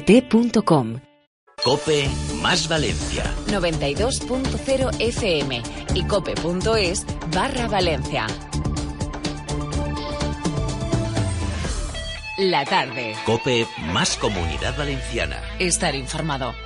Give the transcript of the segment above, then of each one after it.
gt.com. Cope más Valencia. 92.0 FM y cope.es barra Valencia. La tarde. Cope más comunidad valenciana. Estar informado.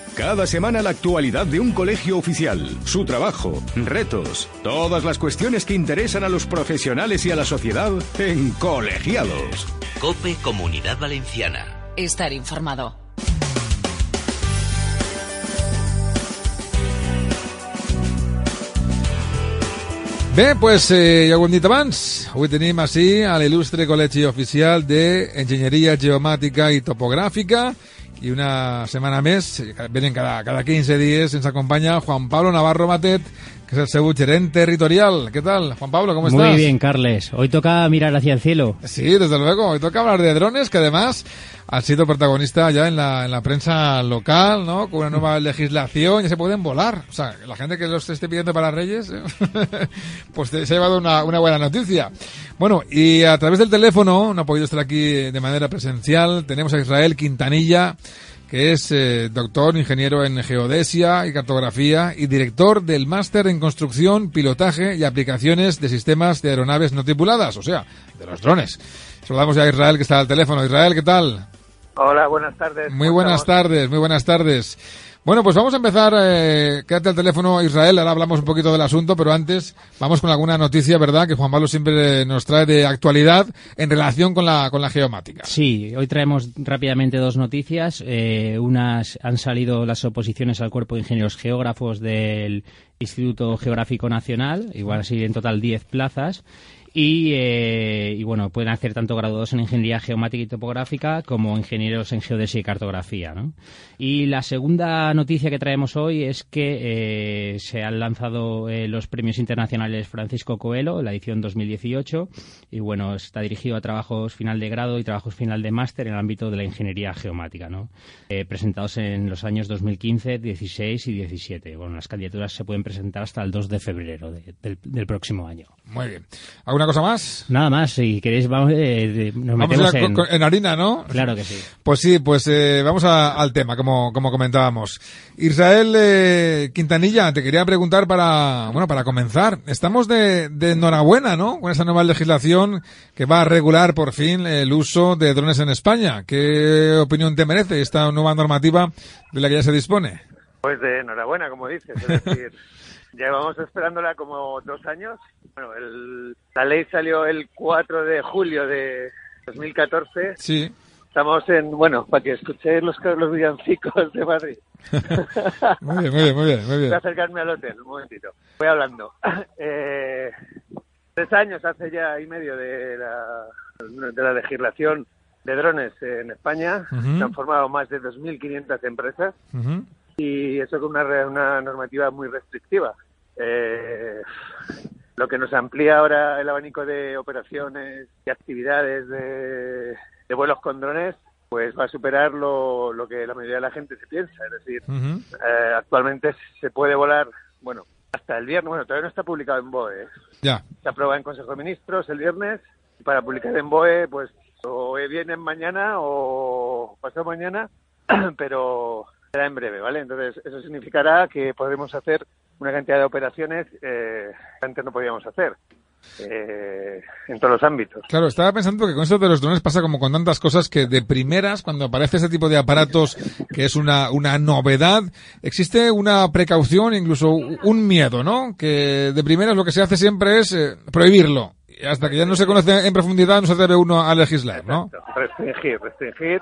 Cada semana la actualidad de un colegio oficial, su trabajo, retos, todas las cuestiones que interesan a los profesionales y a la sociedad en Colegiados. Cope Comunidad Valenciana. Estar informado. Bé, pues, eh, ja ho hem dit abans, avui tenim així a l'il·lustre Col·legi Oficial d'Enginyeria Geomàtica i Topogràfica i una setmana més, venen cada, cada 15 dies, ens acompanya Juan Pablo Navarro Matet, que es el seu territorial. ¿Qué tal, Juan Pablo? ¿Cómo estás? Muy bien, Carles. Hoy toca mirar hacia el cielo. Sí, desde luego. Hoy toca hablar de drones, que además han sido protagonista ya en la, en la prensa local, ¿no? Con una nueva legislación, ya se pueden volar. O sea, la gente que los esté pidiendo para Reyes, ¿eh? pues se ha llevado una, una buena noticia. Bueno, y a través del teléfono, no ha podido estar aquí de manera presencial, tenemos a Israel Quintanilla, que es eh, doctor, ingeniero en geodesia y cartografía y director del máster en construcción, pilotaje y aplicaciones de sistemas de aeronaves no tripuladas, o sea, de los drones. Saludamos ya a Israel que está al teléfono. Israel, ¿qué tal? Hola, buenas tardes. Muy buenas tardes, muy buenas tardes. Bueno, pues vamos a empezar. Eh, quédate al teléfono, Israel. Ahora hablamos un poquito del asunto, pero antes vamos con alguna noticia, ¿verdad? Que Juan Pablo siempre nos trae de actualidad en relación con la, con la geomática. Sí, hoy traemos rápidamente dos noticias. Eh, unas han salido las oposiciones al Cuerpo de Ingenieros Geógrafos del Instituto Geográfico Nacional, igual así en total 10 plazas. Y, eh, y, bueno, pueden hacer tanto graduados en ingeniería geomática y topográfica como ingenieros en geodesia y cartografía. ¿no? Y la segunda noticia que traemos hoy es que eh, se han lanzado eh, los premios internacionales Francisco Coelho, la edición 2018, y bueno, está dirigido a trabajos final de grado y trabajos final de máster en el ámbito de la ingeniería geomática, ¿no? presentados en los años 2015, 16 y 17. Bueno, las candidaturas se pueden presentar hasta el 2 de febrero de, del, del, próximo año. Muy bien. ¿Alguna cosa más? Nada más, si queréis, vamos, eh, nos vamos metemos a, en... con, en... harina, ¿no? Claro que sí. Pues sí, pues eh, vamos a, al tema, como, como comentábamos. Israel eh, Quintanilla, te quería preguntar para, bueno, para comenzar. Estamos de, de enhorabuena, ¿no? Con esa nueva legislación que va a regular por fin el uso de drones en España. ¿Qué opinión te merece esta nueva normativa de la que ya se dispone? Pues de enhorabuena, como dices. Es decir, llevamos esperándola como dos años. Bueno, el, la ley salió el 4 de julio de 2014. Sí. Estamos en, bueno, para que escuchéis los, los villancicos de Madrid. muy bien, muy bien, muy bien. Muy bien. Voy a acercarme al hotel, un momentito. Voy hablando. Eh, tres años hace ya y medio de la, de la legislación de drones en España. Uh -huh. Se han formado más de 2.500 empresas. Uh -huh. Y eso con una, una normativa muy restrictiva. Eh, lo que nos amplía ahora el abanico de operaciones y actividades de, de vuelos con drones, pues va a superar lo, lo, que la mayoría de la gente se piensa. Es decir, uh -huh. eh, actualmente se puede volar, bueno, hasta el viernes. Bueno, todavía no está publicado en BOE. Ya. Se aprueba en Consejo de Ministros el viernes y para publicar en BOE, pues o viene mañana o pasado mañana, pero será en breve, ¿vale? Entonces, eso significará que podremos hacer una cantidad de operaciones eh, que antes no podíamos hacer. Eh, en todos los ámbitos. Claro, estaba pensando que con esto de los drones pasa como con tantas cosas que de primeras, cuando aparece ese tipo de aparatos que es una, una novedad, existe una precaución, incluso un miedo, ¿no? Que de primeras lo que se hace siempre es eh, prohibirlo. Y hasta que ya no se conoce en profundidad no se atreve uno a legislar, ¿no? Exacto. Restringir, restringir,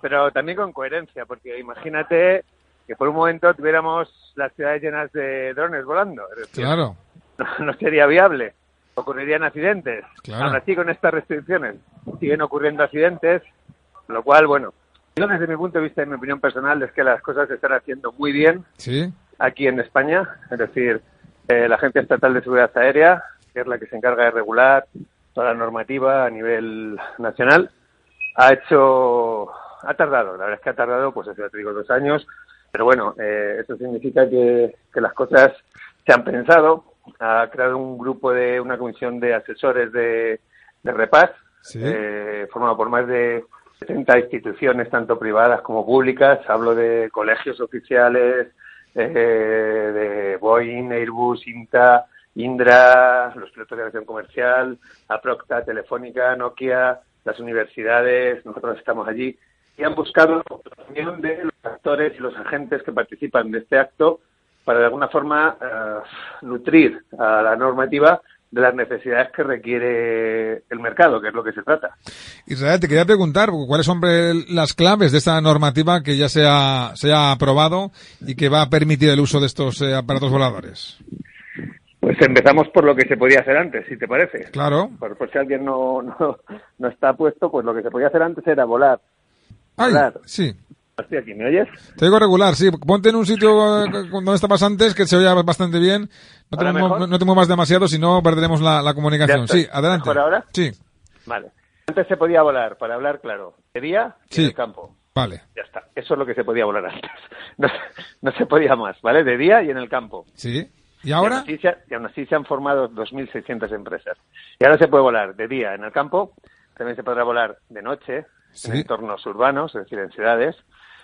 pero también con coherencia, porque imagínate que por un momento tuviéramos las ciudades llenas de drones volando. Claro. no, no sería viable. Ocurrirían accidentes. Claro. Aún así, con estas restricciones siguen ocurriendo accidentes, lo cual, bueno, yo desde mi punto de vista y mi opinión personal es que las cosas se están haciendo muy bien Sí. aquí en España, es decir, eh, la Agencia Estatal de Seguridad Aérea, que es la que se encarga de regular toda la normativa a nivel nacional, ha hecho, ha tardado, la verdad es que ha tardado, pues ya te digo, dos años, pero bueno, eh, eso significa que, que las cosas se han pensado, ha creado un grupo de, una comisión de asesores de, de REPAS, Sí. eh, formado por más de 70 instituciones, tanto privadas como públicas. Hablo de colegios oficiales, eh, de Boeing, Airbus, INTA, Indra, los pilotos de aviación comercial, Aprocta, Telefónica, Nokia, las universidades, nosotros estamos allí, y han buscado la opinión de los actores y los agentes que participan de este acto para de alguna forma eh, nutrir a la normativa de las necesidades que requiere el mercado, que es lo que se trata. Israel, te quería preguntar cuáles son las claves de esta normativa que ya se ha, se ha aprobado y que va a permitir el uso de estos eh, aparatos voladores. Pues empezamos por lo que se podía hacer antes, si te parece. Claro. Por, por si alguien no, no, no está puesto, pues lo que se podía hacer antes era volar. Ay, sí. Estoy aquí, ¿me oyes? Te digo regular, sí. Ponte en un sitio eh, donde estabas antes que se oía bastante bien. No te, ¿Ahora muevas- no te muevas demasiado, si no perderemos la, la comunicación. Sí, adelante. ¿Mejor ahora? Sí, Vale. Antes se podía volar, para hablar claro, de día y Sí. en el campo. vale. Ya está. Eso es lo que se podía volar antes. No, no se podía más, ¿vale? De día y en el campo. Sí. ¿Y Y ahora? aún, así y aún así se han formado 2.600 empresas. Y ahora se puede volar de día en el campo, también se podrá volar de noche Sí. en entornos urbanos, es decir, en ciudades,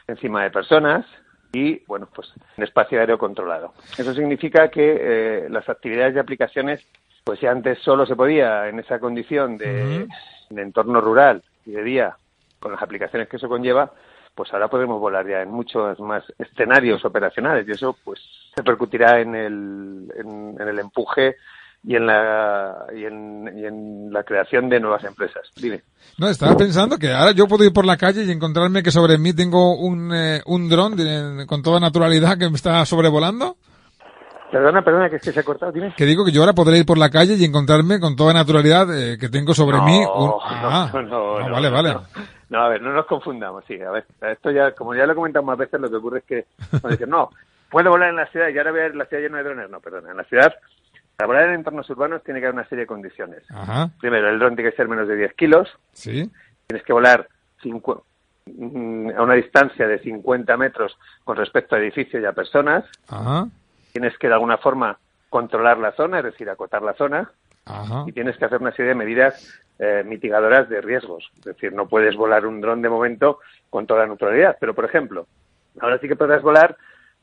encima de personas y, bueno, pues en espacio aéreo controlado. Eso significa que eh, las actividades y aplicaciones, pues si antes solo se podía en esa condición de, de entorno rural y de día, con las aplicaciones que eso conlleva, pues ahora podremos volar ya en muchos más escenarios operacionales y eso pues se repercutirá en el, en, en el empuje y en la y en, y en la creación de nuevas empresas. Dime. No, estaba pensando que ahora yo puedo ir por la calle y encontrarme que sobre mí tengo un, eh, un dron de- con toda naturalidad que me está sobrevolando. Perdona, perdona, que es que se ha cortado, dime. Que digo que yo ahora podré ir por la calle y encontrarme con toda naturalidad eh, que tengo sobre mí un... Ah, no, no, ah, no, vale, vale. No. A ver, no nos confundamos, sí, a ver, esto ya, como ya lo he comentado más veces, lo que ocurre es que dicen, no, puedo volar en la ciudad y ahora voy a ver la ciudad llena de drones. No, perdona, en la ciudad, para volar en entornos urbanos tiene que haber una serie de condiciones. Ajá, Primero, el dron tiene que ser menos de 10 kilos, sí, tienes que volar mm, a una distancia de 50 metros con respecto a edificios y a personas, ajá, tienes que de alguna forma controlar la zona, es decir, acotar la zona, ajá. y tienes que hacer una serie de medidas eh, mitigadoras de riesgos. Es decir, no puedes volar un dron de momento con toda naturalidad. Pero, por ejemplo, ahora sí que podrás volar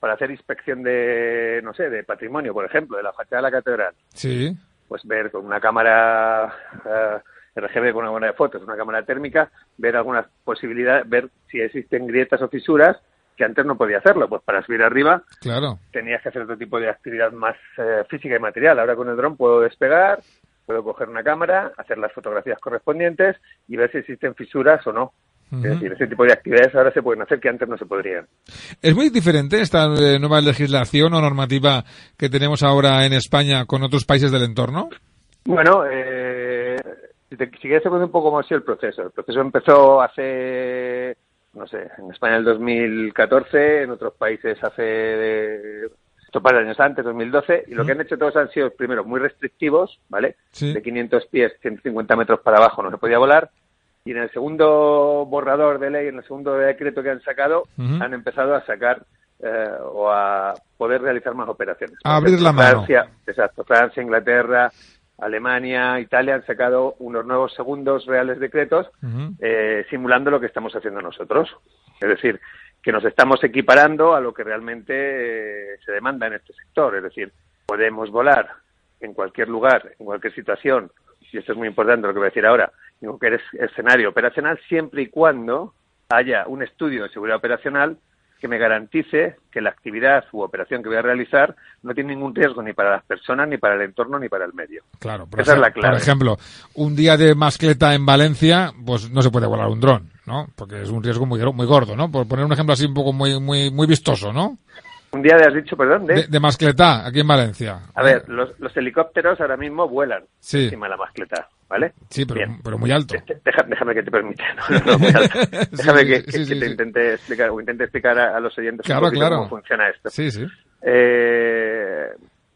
para hacer inspección de, no sé, de patrimonio, por ejemplo, de la fachada de la catedral. Sí, Pues ver con una cámara eh, RGB, con una cámara de fotos, una cámara térmica, ver algunas posibilidades, ver si existen grietas o fisuras que antes no podía hacerlo. Pues para subir arriba claro. tenías que hacer otro tipo de actividad más eh, física y material. Ahora con el dron puedo despegar, puedo coger una cámara, hacer las fotografías correspondientes y ver si existen fisuras o no. Es decir, ese tipo de actividades ahora se pueden hacer que antes no se podrían. ¿Es muy diferente esta eh, nueva legislación o normativa que tenemos ahora en España con otros países del entorno? Bueno, eh, si, te, si quieres te cuento un poco cómo ha sido el proceso. El proceso empezó hace, no sé, en España el 2014, en otros países hace un par de años antes, 2012, y lo que han hecho todos han sido, primero, muy restrictivos, ¿vale? Sí. De 500 pies, 150 metros para abajo no se podía volar, y en el segundo borrador de ley, en el segundo decreto que han sacado, han empezado a sacar eh, o a poder realizar más operaciones. A abrir la mano. Francia, exacto, Francia, Inglaterra, Alemania, Italia han sacado unos nuevos segundos reales decretos eh, simulando lo que estamos haciendo nosotros. Es decir, que nos estamos equiparando a lo que realmente eh, se demanda en este sector. Es decir, podemos volar en cualquier lugar, en cualquier situación, y esto es muy importante lo que voy a decir ahora, en cualquier es- escenario operacional, siempre y cuando haya un estudio de seguridad operacional que me garantice que la actividad u operación que voy a realizar no tiene ningún riesgo ni para las personas, ni para el entorno, ni para el medio. Claro, por, Esa es la clave. por ejemplo, un día de mascleta en Valencia, pues no se puede volar un dron, ¿no? Porque es un riesgo muy, muy gordo, ¿no? Por poner un ejemplo así un poco muy, muy, muy vistoso, ¿no? Un día de has dicho, perdón, de... De, de mascleta, aquí en Valencia. A ver, los, los helicópteros ahora mismo vuelan Sí. encima de la mascleta, ¿vale? Sí, pero, muy alto. Deja- Deja- déjame que te permita. No, no, muy alto. Déjame Sí, que, sí, que- sí, que sí, te intente explicar o intente explicar a, a los oyentes Claro, claro. cómo funciona esto. Sí, sí. Eh,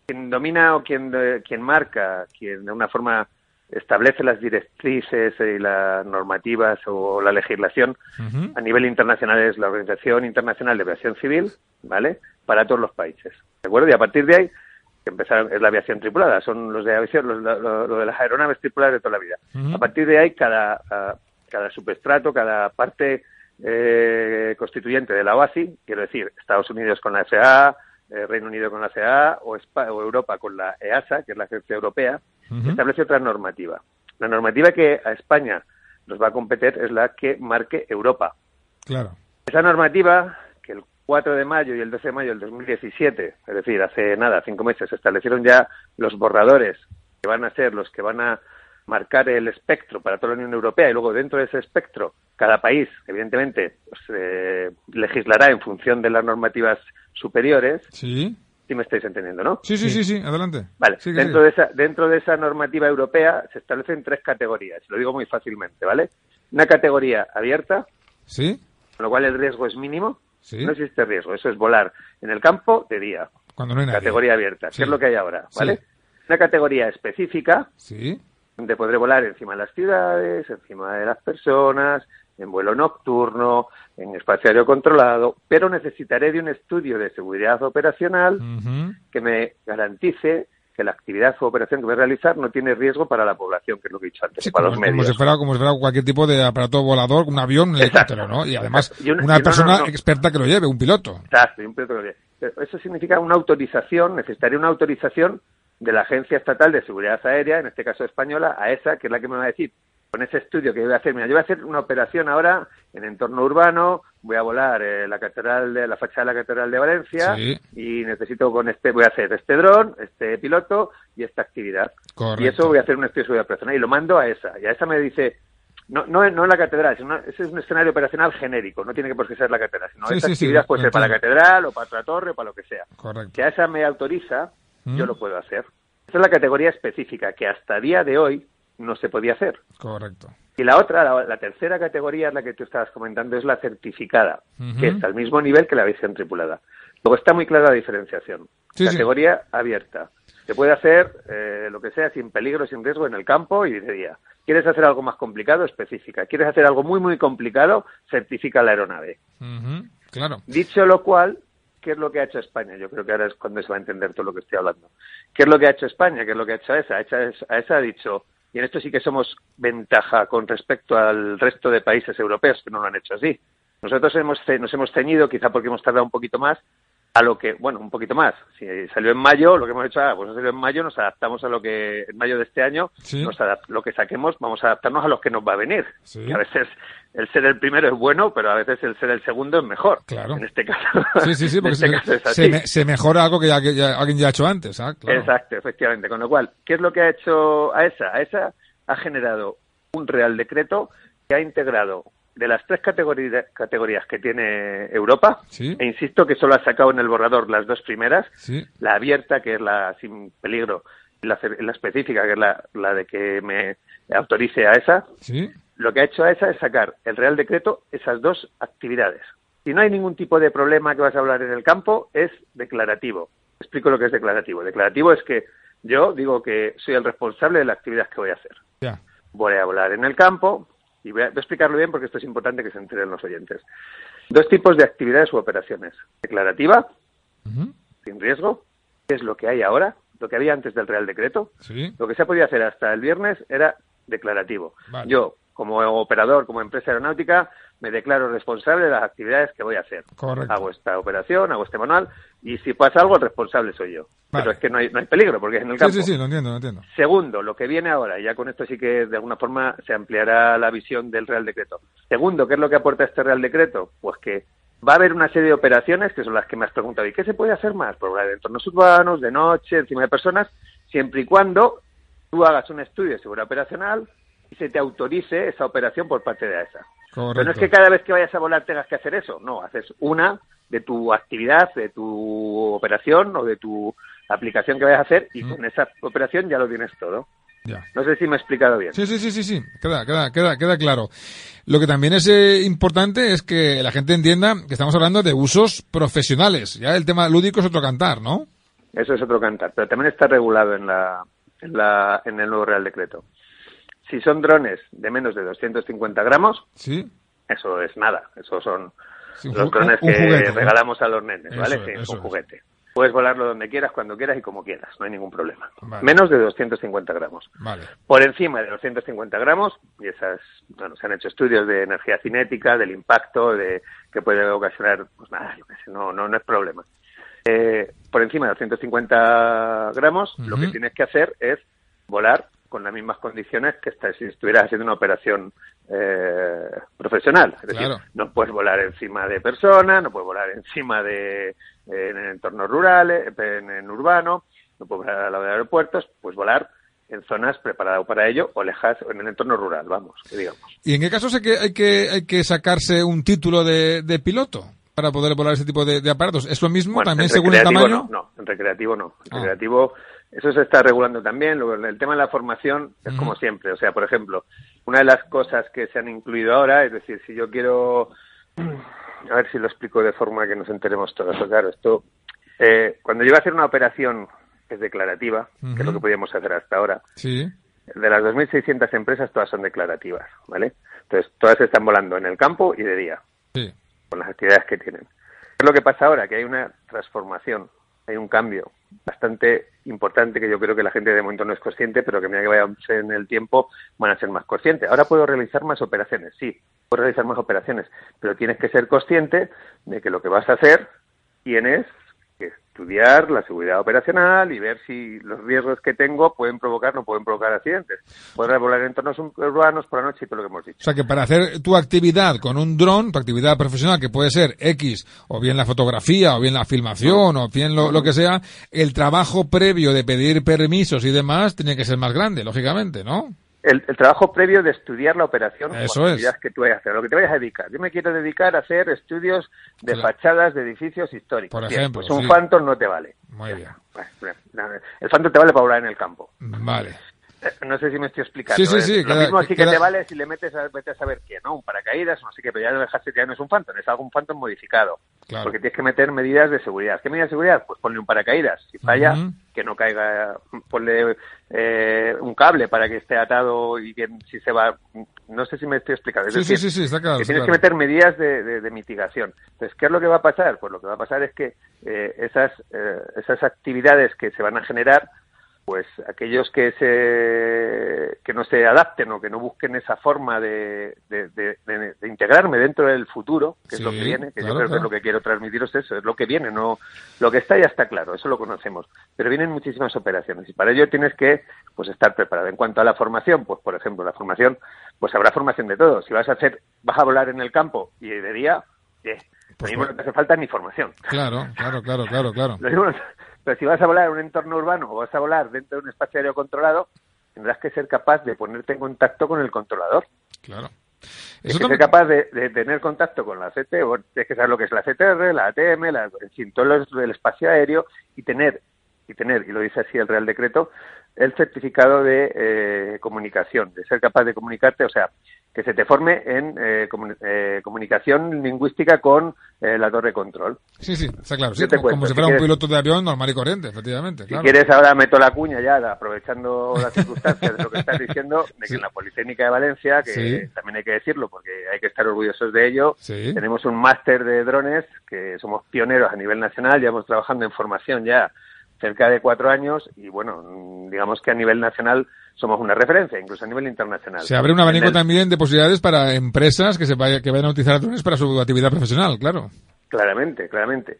quien domina o quien, eh, quien marca, quien de una forma establece las directrices y las normativas o la legislación a nivel internacional es la Organización Internacional de Aviación Civil, ¿vale? Para todos los países, ¿de acuerdo? Y a partir de ahí empezaron es la aviación tripulada, son los de aviación, los, lo, lo de las aeronaves tripuladas de toda la vida. Ujú. A partir de ahí cada cada subestrato, cada parte eh, constituyente de la OASI, quiero decir, Estados Unidos con la FAA, eh, Reino Unido con la FAA o, Espa- o Europa con la EASA, que es la Agencia Europea, Ujú. establece otra normativa. La normativa que a España nos va a competir es la que marque Europa. Claro. Esa normativa, 4 de mayo y el 12 de mayo del 2017, es decir, hace nada, cinco meses, se establecieron ya los borradores que van a ser los que van a marcar el espectro para toda la Unión Europea y luego dentro de ese espectro cada país, evidentemente, pues, eh, legislará en función de las normativas superiores. Sí. Si me estáis entendiendo, ¿no? Sí, sí, sí, sí, adelante. Vale, Sí, dentro, sí. de esa, dentro de esa normativa europea se establecen tres categorías, lo digo muy fácilmente, ¿vale? Una categoría abierta, ¿Sí? con lo cual el riesgo es mínimo, Sí. no existe riesgo, eso es volar en el campo de día, Cuando no hay nadie. categoría abierta, Sí. que es lo que hay ahora, Sí. ¿vale? Una categoría específica, Sí. donde podré volar encima de las ciudades, encima de las personas, en vuelo nocturno, en espacio aéreo controlado, pero necesitaré de un estudio de seguridad operacional que me garantice que la actividad o operación que voy a realizar no tiene riesgo para la población, que es lo que he dicho antes, Sí, para los como medios. si fuera como si fuera cualquier tipo de aparato volador, un avión, un helicóptero, ¿no? Y además Y una- una y no, no, persona no. experta que lo lleve, un piloto. Exacto, y un piloto que lo lleve. Pero Eso significa una autorización, necesitaría una autorización de la Agencia Estatal de Seguridad Aérea, en este caso española, a esa, que es la que me va a decir, con ese estudio que voy a hacer, mira, yo voy a hacer una operación ahora en entorno urbano, voy a volar eh, la catedral de la fachada de la catedral de Valencia Sí. y necesito con este, voy a hacer este dron, este piloto y esta actividad. Correcto. Y eso voy a hacer un estudio de seguridad operacional y lo mando a esa. Y a esa me dice, no, no, no en la catedral, sino ese es un escenario operacional genérico, no tiene que por qué ser la catedral, sino Sí, esta sí, actividad puede ser para la catedral o para otra torre o para lo que sea. Correcto. Que a esa me autoriza, Mm. yo lo puedo hacer. Esa es la categoría específica que hasta día de hoy no se podía hacer. Correcto. Y la otra, la, la tercera categoría, la que tú estabas comentando, es la certificada, que está al mismo nivel que la visión tripulada. Luego está muy clara la diferenciación. Sí, sí. categoría abierta. Se puede hacer eh, lo que sea sin peligro, sin riesgo en el campo y de día. ¿Quieres hacer algo más complicado? Específica. ¿Quieres hacer algo muy, muy complicado? Certifica la aeronave. Claro. Dicho lo cual, ¿qué es lo que ha hecho España? Yo creo que ahora es cuando se va a entender todo lo que estoy hablando. ¿Qué es lo que ha hecho España? ¿Qué es lo que ha hecho ESA? ESA, a ESA ha dicho, y en esto sí que somos ventaja con respecto al resto de países europeos que no lo han hecho así. Nosotros hemos, nos hemos ceñido, quizá porque hemos tardado un poquito más, a lo que, bueno, un poquito más. Si salió en mayo, lo que hemos hecho, ah, pues salió en mayo, nos adaptamos a lo que, en mayo de este año, Sí. nos lo que saquemos, vamos a adaptarnos a lo que nos va a venir. Sí. Que a veces el ser el primero es bueno, pero a veces el ser el segundo es mejor. Claro. En este caso. Sí, sí, sí, en porque este se, se así. me- se mejora algo que, ya, que ya alguien ya ha hecho antes. ¿ah? Claro. Exacto, efectivamente. Con lo cual, ¿qué es lo que ha hecho AESA? AESA ha generado un real decreto que ha integrado de las tres categoría- categorías que tiene Europa, Sí. e insisto que solo ha sacado en el borrador las dos primeras, Sí. la abierta, que es la sin peligro, y la, la específica, que es la, la de que me autorice a esa, Sí. lo que ha hecho esa es sacar el Real Decreto esas dos actividades. Si no hay ningún tipo de problema que vas a hablar en el campo, es declarativo. Explico lo que es declarativo. Declarativo es que yo digo que soy el responsable de la actividad que voy a hacer. Ya. Voy a volar en el campo y voy a, voy a explicarlo bien porque esto es importante que se enteren los oyentes. Dos tipos de actividades u operaciones. Declarativa, sin riesgo, que es lo que hay ahora, lo que había antes del Real Decreto. Sí. Lo que se ha podido hacer hasta el viernes era declarativo. Vale. Yo, como operador, como empresa aeronáutica, me declaro responsable de las actividades que voy a hacer. Correcto. Hago esta operación, hago este manual, y si pasa algo, el responsable soy yo. Vale. Pero es que no hay, no hay peligro, porque es en el Sí, campo. sí, sí, lo entiendo, lo entiendo. Segundo, lo que viene ahora, y ya con esto sí que de alguna forma se ampliará la visión del Real Decreto. Segundo, ¿qué es lo que aporta este Real Decreto? Pues que va a haber una serie de operaciones, que son las que me has preguntado, ¿y qué se puede hacer más? Pues de entornos urbanos, de noche, encima de personas, siempre y cuando tú hagas un estudio de seguridad operacional se te autorice esa operación por parte de AESA. Pero no es Correcto. que cada vez que vayas a volar tengas que hacer eso, no, haces una de tu actividad, de tu operación o de tu aplicación que vayas a hacer y Mm. con esa operación ya lo tienes todo. Ya. No sé si me he explicado bien. Sí, sí, sí, sí, sí. Queda, queda, queda, queda claro. Lo que también es eh, importante es que la gente entienda que estamos hablando de usos profesionales. Ya el tema lúdico es otro cantar, ¿no? Eso es otro cantar, pero también está regulado en, la, en, la, en el nuevo Real Decreto. Si son drones de menos de 250 gramos, Sí. eso es nada. Eso son Sí, los drones un- un que juguete, ¿no? regalamos a los nenes, ¿vale? Sí, eso un es. juguete. Puedes volarlo donde quieras, cuando quieras y como quieras, no hay ningún problema. Vale. Menos de 250 gramos. Vale. Por encima de los 150 gramos, y esas, bueno, se han hecho estudios de energía cinética, del impacto, de que puede ocasionar, pues nada, no, no, no es problema. Eh, por encima de los 150 gramos, lo que tienes que hacer es volar con las mismas condiciones que si estuvieras haciendo una operación eh, profesional. Es decir, Claro. no puedes volar encima de personas, no puedes volar encima de en entornos rurales, en, en urbano, no puedes volar al lado de aeropuertos, pues volar en zonas preparadas para ello o lejas en el entorno rural, vamos, que digamos. ¿Y en qué casos hay que, hay que, hay que sacarse un título de, de piloto para poder volar ese tipo de, de aparatos? ¿Es lo mismo Bueno, también según el tamaño? No, no, en recreativo no. En Ah. recreativo, eso se está regulando también. El tema de la formación es como siempre. O sea, por ejemplo, una de las cosas que se han incluido ahora, es decir, si yo quiero. A ver si lo explico de forma que nos enteremos todos. Claro, esto. eh, cuando yo iba a hacer una operación que es declarativa, que es lo que podíamos hacer hasta ahora, Sí. de las 2.600 empresas, todas son declarativas, ¿vale? Entonces, todas están volando en el campo y de día Sí. Con las actividades que tienen. ¿Qué es lo que pasa ahora? Que hay una transformación, hay un cambio bastante importante que yo creo que la gente de momento no es consciente, pero que a medida que vaya en el tiempo van a ser más conscientes. Ahora puedo realizar más operaciones, sí, puedo realizar más operaciones, pero tienes que ser consciente de que lo que vas a hacer tienes estudiar la seguridad operacional y ver si los riesgos que tengo pueden provocar o no pueden provocar accidentes. Podrás volar en entornos urbanos por la noche y todo lo que hemos dicho. O sea que para hacer tu actividad con un dron, tu actividad profesional, que puede ser X, o bien la fotografía, o bien la filmación, o bien lo, lo que sea, el trabajo previo de pedir permisos y demás tiene que ser más grande, lógicamente, ¿no? El, el trabajo previo de estudiar la operación Eso o es. actividades que tú vayas a hacer, lo que te vayas a dedicar. Yo me quiero dedicar a hacer estudios de fachadas de edificios históricos. Por Bien, ejemplo, pues un sí. Phantom no te vale. Muy bien. El Phantom te vale para volar en el campo. Vale. Eh, No sé si me estoy explicando. Sí, sí, ¿eh? sí, Lo mismo sí que te vale si le metes a, vete a saber qué, ¿no? Un paracaídas, no sé qué, pero ya lo dejaste que ya no es un Phantom, es algún Phantom modificado. Claro. Porque tienes que meter medidas de seguridad. ¿Qué medidas de seguridad? Pues ponle un paracaídas. Si falla, que no caiga, ponle eh, un cable para que esté atado y que si se va... No sé si me estoy explicando. Es Sí, sí, decir, sí, sí, está claro. que está tienes que meter medidas de, de- de mitigación. Entonces, ¿qué es lo que va a pasar? Pues lo que va a pasar es que eh, esas, eh, esas actividades que se van a generar, pues aquellos que se que no se adapten o que no busquen esa forma de, de- de- de- de integrarme dentro del futuro, que Sí, es lo que viene, que claro, yo creo que es lo que quiero transmitiros eso, es lo que viene, no lo que está ya está claro, eso lo conocemos, pero vienen muchísimas operaciones y para ello tienes que pues estar preparado. En cuanto a la formación, pues por ejemplo, la formación, pues habrá formación de todo. Si vas a hacer, vas a volar en el campo y de día, eh, Pues lo mismo bueno. no te hace falta ni formación. Claro, claro, claro, claro, claro. Pero si vas a volar en un entorno urbano o vas a volar dentro de un espacio aéreo controlado, tendrás que ser capaz de ponerte en contacto con el controlador. claro. Tienes Eso que ser capaz de, de tener contacto con la CT, o tienes que saber lo que es la CTR, la ATM, la, en fin, todo lo- el espacio aéreo y tener y tener, y lo dice así el Real Decreto, el certificado de eh, comunicación, de ser capaz de comunicarte, o sea, que se te forme en eh, eh, comunicación lingüística con la torre de control. Sí, sí, está claro. Sí, como, si fuera un piloto de avión normal y corriente, efectivamente. Si quieres, ahora meto la cuña ya, aprovechando las circunstancias de lo que estás diciendo, de que en la Politécnica de Valencia, que también hay que decirlo porque hay que estar orgullosos de ello, tenemos un máster de drones que somos pioneros a nivel nacional, llevamos trabajando en formación ya cerca de cuatro años y bueno, digamos que a nivel nacional somos una referencia, incluso a nivel internacional. Se abre un abanico también de posibilidades para empresas que se vaya, que vayan a utilizar drones para su actividad profesional, claro. Claramente, claramente.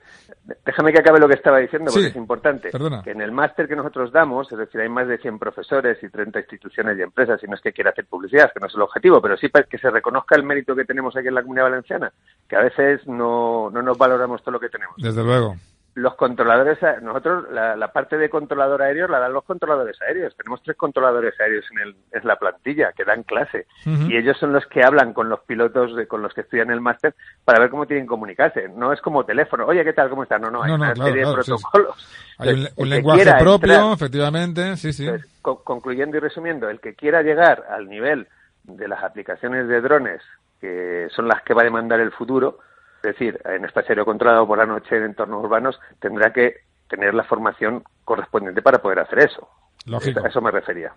Déjame que acabe lo que estaba diciendo porque es importante. Que en el máster que nosotros damos, es decir, hay más de 100 profesores y 30 instituciones y empresas, y no es que quiera hacer publicidad, que no es el objetivo, pero sí que se reconozca el mérito que tenemos aquí en la Comunidad Valenciana, que a veces no, no nos valoramos todo lo que tenemos. Desde luego los controladores, nosotros la, parte de controlador aéreo la dan los controladores aéreos. Tenemos tres controladores aéreos en, el, en la plantilla que dan clase y ellos son los que hablan con los pilotos, de, con los que estudian el máster para ver cómo tienen que comunicarse. No es como teléfono. Oye, ¿qué tal? ¿Cómo está? No, no, hay una serie de protocolos. Hay un, lenguaje propio, efectivamente, sí, sí. concluyendo y resumiendo, el que quiera llegar al nivel de las aplicaciones de drones, que son las que va a demandar el futuro, es decir, en espacio aéreo controlado por la noche en entornos urbanos, tendrá que tener la formación correspondiente para poder hacer eso. Lógico. A eso me refería.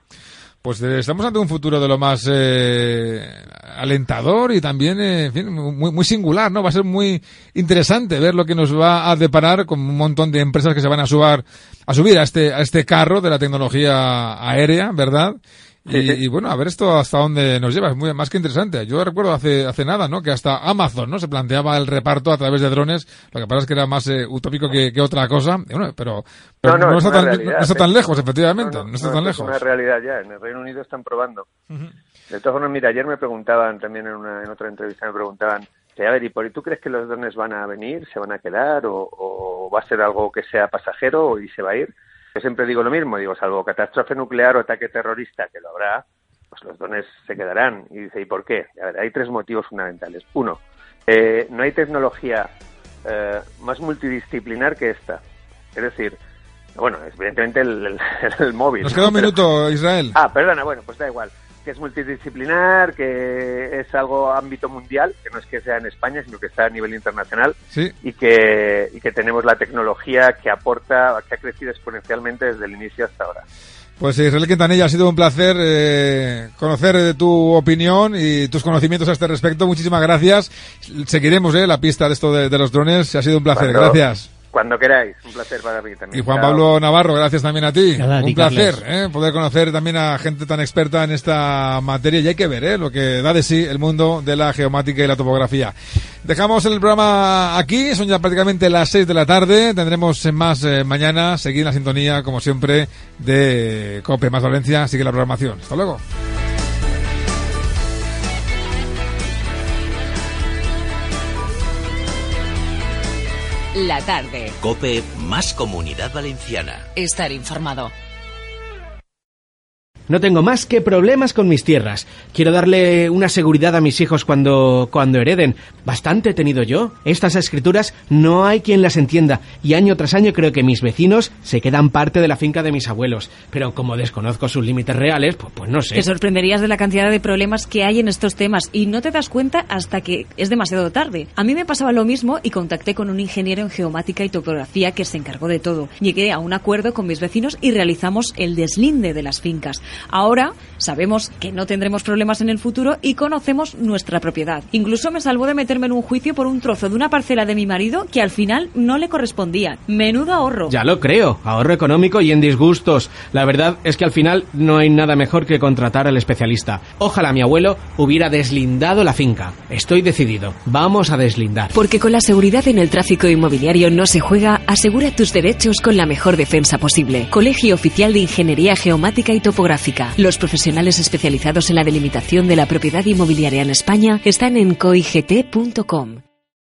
Pues eh, estamos ante un futuro de lo más eh, alentador y también, eh, en fin, muy, muy singular, ¿no? Va a ser muy interesante ver lo que nos va a deparar con un montón de empresas que se van a subir a subir a este a este carro de la tecnología aérea, ¿verdad? Y, bueno, a ver esto hasta dónde nos lleva, es muy, más que interesante. Yo recuerdo hace, hace nada, ¿no? Que hasta Amazon, ¿no? Se planteaba el reparto a través de drones, lo que pasa es que era más eh, utópico que, otra cosa, bueno, pero, no, está tan, no, está tan, lejos, efectivamente, no, está tan lejos. Es una realidad ya, en el Reino Unido están probando. De todas formas, mira, ayer me preguntaban, también en, una, en otra entrevista me preguntaban, a ver, ¿y por tú crees que los drones van a venir, se van a quedar o, o va a ser algo que sea pasajero y se va a ir? Yo siempre digo lo mismo, digo, salvo catástrofe nuclear o ataque terrorista, que lo habrá, pues los dones se quedarán. Y dice, ¿y por qué? A ver, hay tres motivos fundamentales. Uno, eh, no hay tecnología eh, más multidisciplinar que esta. Es decir, bueno, evidentemente el, el, móvil. Nos queda un minuto, Israel. Ah, perdona, bueno, pues da igual que es multidisciplinar, que es algo ámbito mundial, que no es que sea en España, sino que está a nivel internacional, y, que, y que tenemos la tecnología que aporta, que ha crecido exponencialmente desde el inicio hasta ahora. Pues Israel Quintanilla, ha sido un placer eh, conocer tu opinión y tus conocimientos a este respecto. Muchísimas gracias. Seguiremos eh, la pista de esto de, los drones. Ha sido un placer. gracias. Cuando queráis, un placer para mí también. Y Juan Pablo Navarro, gracias también a ti. un placer ¿eh? poder conocer también a gente tan experta en esta materia y hay que ver ¿eh? lo que da de sí el mundo de la geomática y la topografía. Dejamos el programa aquí, son ya prácticamente las 6 de la tarde, tendremos más eh, mañana, seguir la sintonía como siempre de COPE más Valencia, sigue la programación. Hasta luego. La tarde. Cope más comunidad valenciana. Estar informado. No tengo más que problemas con mis tierras. Quiero darle una seguridad a mis hijos cuando, cuando hereden. Bastante he tenido yo. Estas escrituras no hay quien las entienda y año tras año creo que mis vecinos se quedan parte de la finca de mis abuelos. Pero como desconozco sus límites reales, pues, pues no sé. Te sorprenderías de la cantidad de problemas que hay en estos temas y no te das cuenta hasta que es demasiado tarde. A mí me pasaba lo mismo y contacté con un ingeniero en geomática y topografía que se encargó de todo. Llegué a un acuerdo con mis vecinos y realizamos el deslinde de las fincas. Ahora sabemos que no tendremos problemas en el futuro y conocemos nuestra propiedad. Incluso me salvó de meterme en un juicio por un trozo de una parcela de mi marido que al final no le correspondía. Menudo ahorro. Ya lo creo, ahorro económico y en disgustos. La verdad es que al final no hay nada mejor que contratar al especialista. Ojalá mi abuelo hubiera deslindado la finca. Estoy decidido. Vamos a deslindar. Porque con la seguridad en el tráfico inmobiliario no se juega, asegura tus derechos con la mejor defensa posible. Colegio Oficial de Ingeniería Geomática y Los profesionales especializados en la delimitación de la propiedad inmobiliaria en España están en coigt.com.